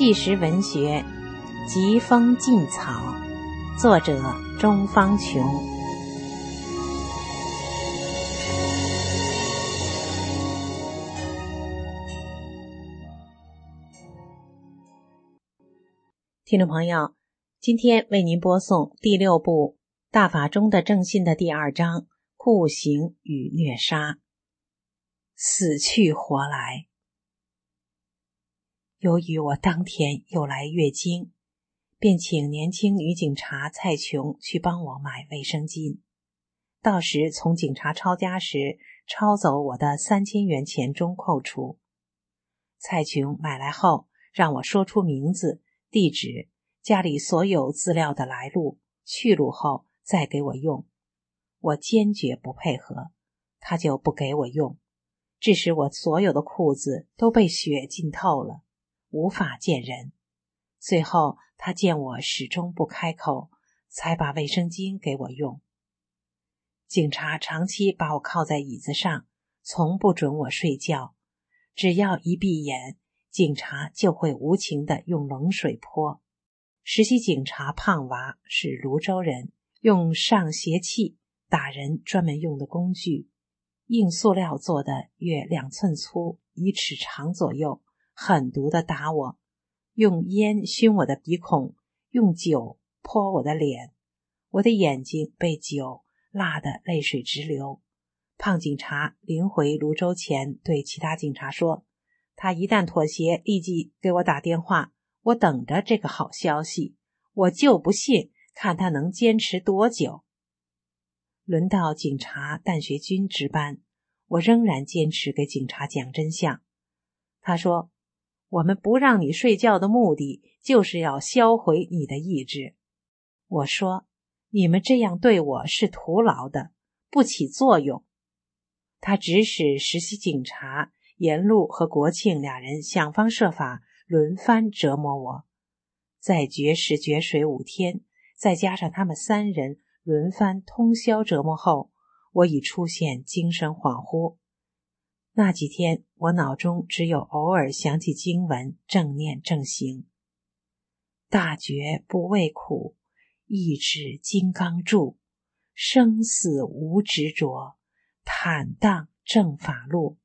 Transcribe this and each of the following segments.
纪实文学《疾风劲草》，作者钟方琼。听众朋友，今天为您播送第六部《大法中的正信》的第二章“酷刑与虐杀”。死去活来。由于我当天又来月经，便请年轻女警察蔡琼去帮我买卫生巾。到时从警察抄家时抄走我的三千元钱中扣除。蔡琼买来后，让我说出名字、地址、家里所有资料的来路、去路后再给我用。我坚决不配合，他就不给我用。致使我所有的裤子都被血浸透了，无法见人。最后，他见我始终不开口，才把卫生巾给我用。警察长期把我靠在椅子上，从不准我睡觉。只要一闭眼，警察就会无情的用冷水泼。实习警察胖娃是泸州人，用上斜器打人专门用的工具。硬塑料做的，约两寸粗，一尺长左右，狠毒的打我，用烟熏我的鼻孔，用酒泼我的脸，我的眼睛被酒辣得泪水直流。胖警察临回泸州前，对其他警察说：“他一旦妥协，立即给我打电话，我等着这个好消息。我就不信，看他能坚持多久。”轮到警察但学军值班，我仍然坚持给警察讲真相。他说：“我们不让你睡觉的目的，就是要销毁你的意志。”我说：“你们这样对我是徒劳的，不起作用。”他指使实习警察严路和国庆俩人想方设法轮番折磨我，在绝食绝水五天，再加上他们三人。轮番通宵折磨后，我已出现精神恍惚。那几天，我脑中只有偶尔想起经文，正念正行。大觉不畏苦，意志金刚柱，生死无执着，坦荡正法路。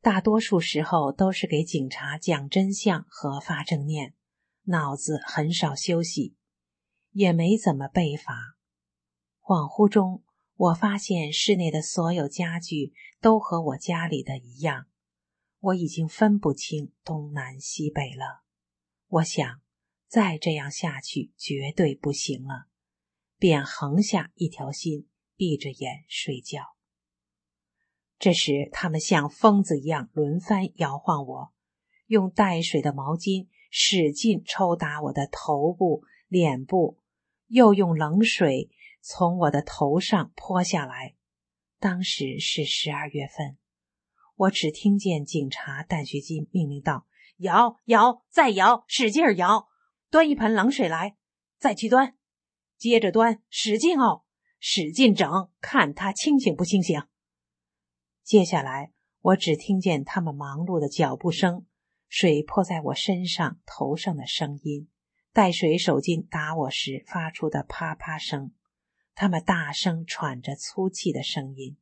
大多数时候都是给警察讲真相和发正念，脑子很少休息，也没怎么背法。恍惚中，我发现室内的所有家具都和我家里的一样，我已经分不清东南西北了。我想，再这样下去绝对不行了，便横下一条心，闭着眼睡觉。这时，他们像疯子一样轮番摇晃我，用带水的毛巾使劲抽打我的头部、脸部，又用冷水。从我的头上泼下来。当时是十二月份，我只听见警察戴学金命令道：“摇摇，再摇，使劲摇，端一盆冷水来，再去端，接着端，使劲熬，使劲整，看他清醒不清醒。”接下来，我只听见他们忙碌的脚步声，水泼在我身上、头上的声音，带水手巾打我时发出的啪啪声。他们大声喘着粗气的声音。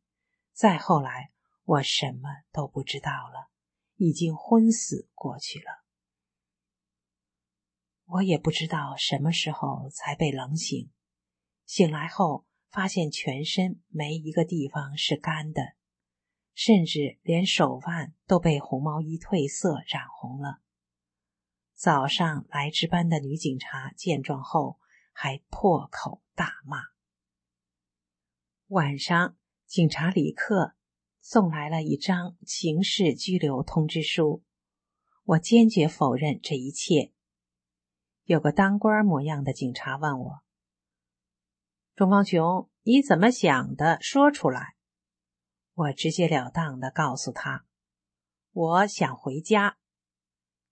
再后来，我什么都不知道了，已经昏死过去了。我也不知道什么时候才被冷醒。醒来后，发现全身没一个地方是干的，甚至连手腕都被红毛衣褪色染红了。早上来值班的女警察见状后，还破口大骂。晚上，警察李克送来了一张刑事拘留通知书。我坚决否认这一切。有个当官模样的警察问我：“钟方雄，你怎么想的？说出来。”我直截了当的告诉他：“我想回家。”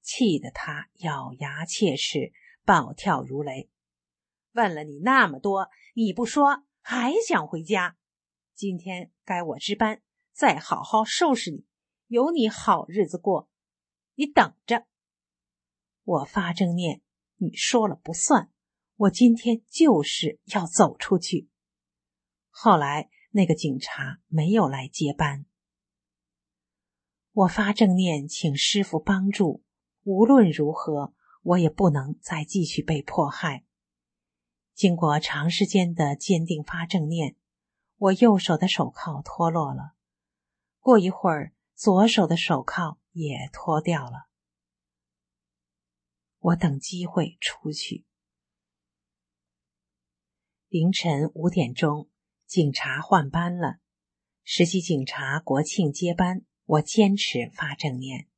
气得他咬牙切齿，暴跳如雷。问了你那么多，你不说。还想回家？今天该我值班，再好好收拾你，有你好日子过。你等着！我发正念，你说了不算。我今天就是要走出去。后来那个警察没有来接班。我发正念，请师傅帮助。无论如何，我也不能再继续被迫害。经过长时间的坚定发正念，我右手的手铐脱落了。过一会儿，左手的手铐也脱掉了。我等机会出去。凌晨五点钟，警察换班了。实习警察国庆接班，我坚持发正念，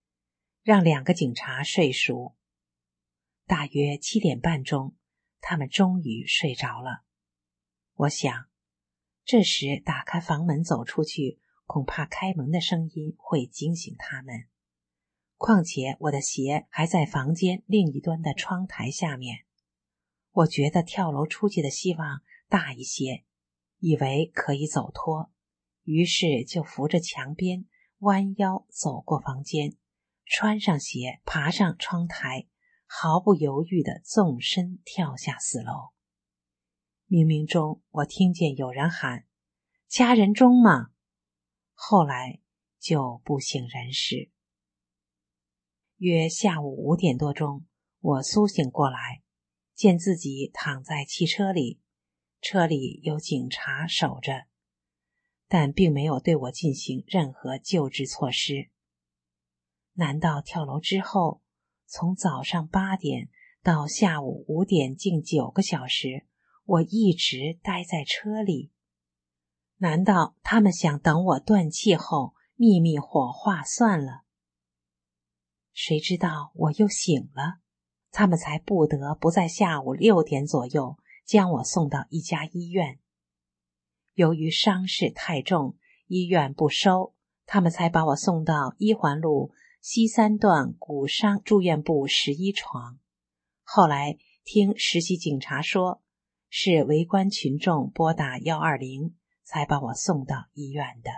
让两个警察睡熟。大约七点半钟，他们终于睡着了。我想，这时打开房门走出去，恐怕开门的声音会惊醒他们。况且我的鞋还在房间另一端的窗台下面。我觉得跳楼出去的希望大一些，以为可以走脱，于是就扶着墙边，弯腰走过房间，穿上鞋，爬上窗台，毫不犹豫地纵身跳下四楼。冥冥中，我听见有人喊：“家人中吗？”后来就不省人事。约下午五点多钟，我苏醒过来。见自己躺在汽车里，车里有警察守着，但并没有对我进行任何救治措施。难道跳楼之后，从早上八点到下午五点，近九个小时，我一直待在车里？难道他们想等我断气后秘密火化算了？谁知道我又醒了。他们才不得不在下午六点左右将我送到一家医院。由于伤势太重，医院不收，他们才把我送到一环路西三段骨伤住院部十一床。后来听实习警察说，是围观群众拨打幺二零，才把我送到医院的。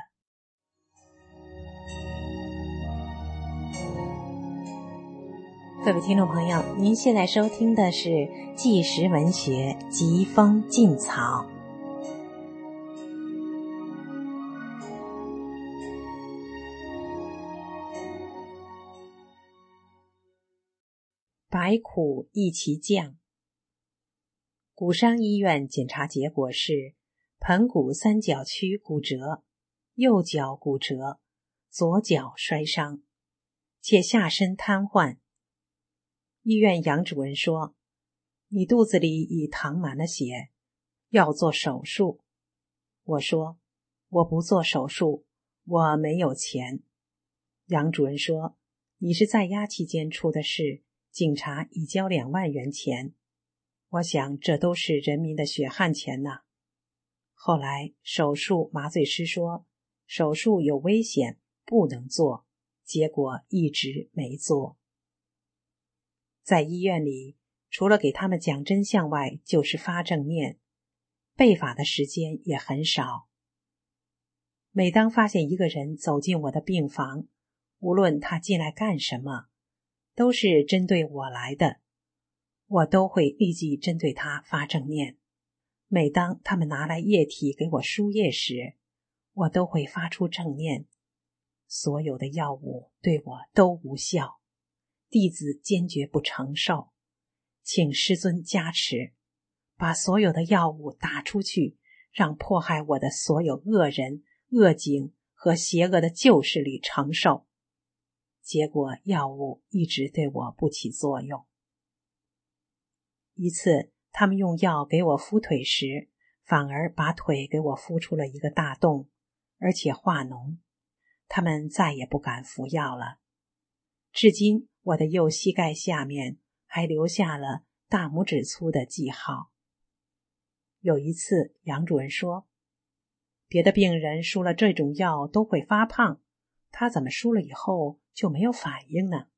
各位听众朋友，您现在收听的是《纪实文学·疾风劲草》。百苦一齐降。骨伤医院检查结果是：盆骨三角区骨折，右脚骨折，左脚摔伤，且下身瘫痪。医院杨主任说：“你肚子里已淌满了血，要做手术。”我说：“我不做手术，我没有钱。”杨主任说：“你是在押期间出的事，警察已交两万元钱。我想这都是人民的血汗钱呐。”后来手术麻醉师说手术有危险，不能做，结果一直没做。在医院里，除了给他们讲真相外，就是发正念，背法的时间也很少。每当发现一个人走进我的病房，无论他进来干什么，都是针对我来的，我都会立即针对他发正念。每当他们拿来液体给我输液时，我都会发出正念。所有的药物对我都无效。弟子坚决不承受，请师尊加持，把所有的药物打出去，让迫害我的所有恶人、恶警和邪恶的旧势力承受。结果，药物一直对我不起作用。一次，他们用药给我敷腿时，反而把腿给我敷出了一个大洞，而且化脓。他们再也不敢服药了。至今。我的右膝盖下面还留下了大拇指粗的记号。有一次，杨主任说：“别的病人输了这种药都会发胖，他怎么输了以后就没有反应呢？”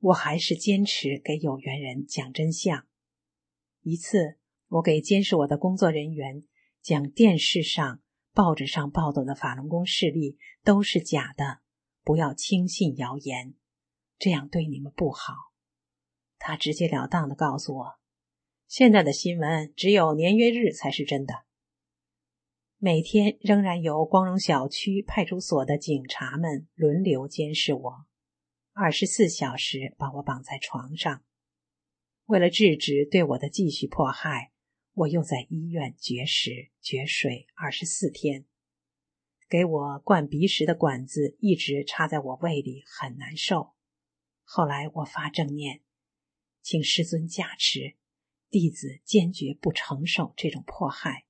我还是坚持给有缘人讲真相。一次，我给监视我的工作人员讲电视上、报纸上报道的法轮功事例都是假的，不要轻信谣言。这样对你们不好。他直截了当的告诉我，现在的新闻只有年月日才是真的。每天仍然由光荣小区派出所的警察们轮流监视我，二十四小时把我绑在床上。为了制止对我的继续迫害，我又在医院绝食绝水二十四天。给我灌鼻食的管子一直插在我胃里，很难受。后来我发正念，请师尊加持，弟子坚决不承受这种迫害。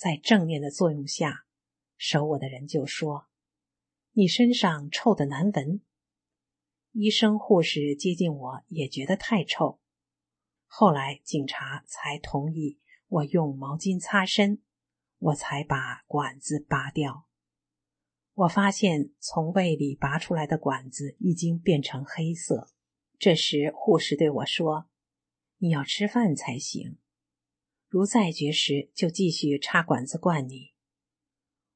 在正面的作用下，守我的人就说：“你身上臭的难闻。”医生护士接近我也觉得太臭。后来警察才同意我用毛巾擦身，我才把管子拔掉。我发现从胃里拔出来的管子已经变成黑色。这时护士对我说：“你要吃饭才行。”如再绝食，就继续插管子灌你。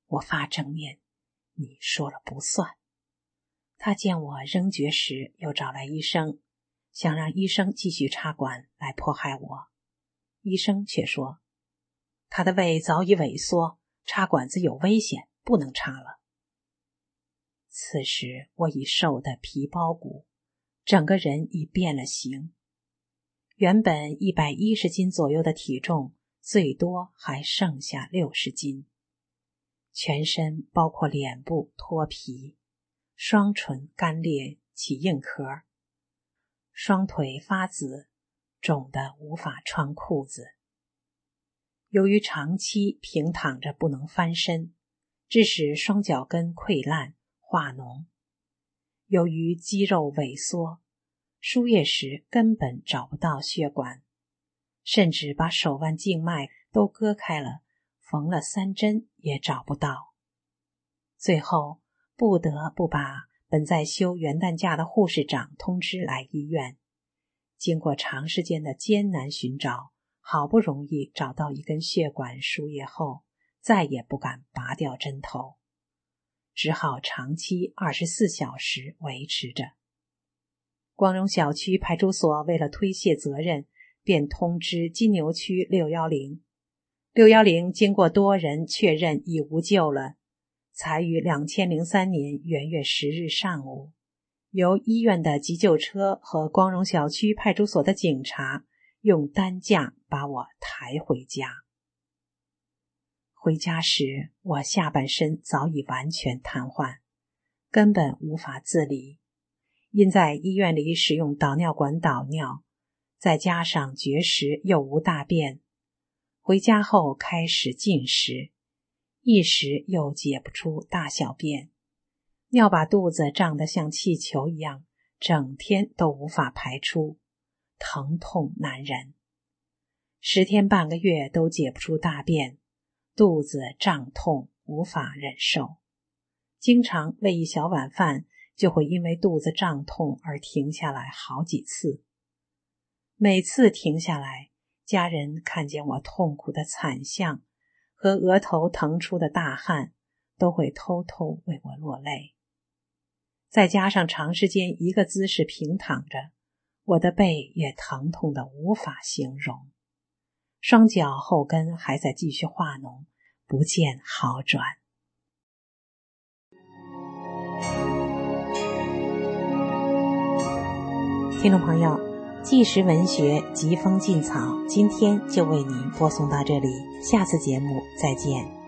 我发正面，你说了不算。他见我仍绝食，又找来医生，想让医生继续插管来迫害我。医生却说，他的胃早已萎缩，插管子有危险，不能插了。此时我已瘦得皮包骨，整个人已变了形。原本一百一十斤左右的体重，最多还剩下六十斤。全身包括脸部脱皮，双唇干裂起硬壳，双腿发紫，肿得无法穿裤子。由于长期平躺着不能翻身，致使双脚跟溃烂化脓。由于肌肉萎缩。输液时根本找不到血管，甚至把手腕静脉都割开了，缝了三针也找不到。最后不得不把本在休元旦假的护士长通知来医院。经过长时间的艰难寻找，好不容易找到一根血管输液后，再也不敢拔掉针头，只好长期二十四小时维持着。光荣小区派出所为了推卸责任，便通知金牛区六幺零。六幺零经过多人确认已无救了，才于两千零三年元月十日上午，由医院的急救车和光荣小区派出所的警察用担架把我抬回家。回家时，我下半身早已完全瘫痪，根本无法自理。因在医院里使用导尿管导尿，再加上绝食又无大便，回家后开始进食，一时又解不出大小便，尿把肚子胀得像气球一样，整天都无法排出，疼痛难忍，十天半个月都解不出大便，肚子胀痛无法忍受，经常喂一小碗饭。就会因为肚子胀痛而停下来好几次。每次停下来，家人看见我痛苦的惨相和额头腾出的大汗，都会偷偷为我落泪。再加上长时间一个姿势平躺着，我的背也疼痛的无法形容，双脚后跟还在继续化脓，不见好转。听众朋友，纪实文学疾风劲草，今天就为您播送到这里，下次节目再见。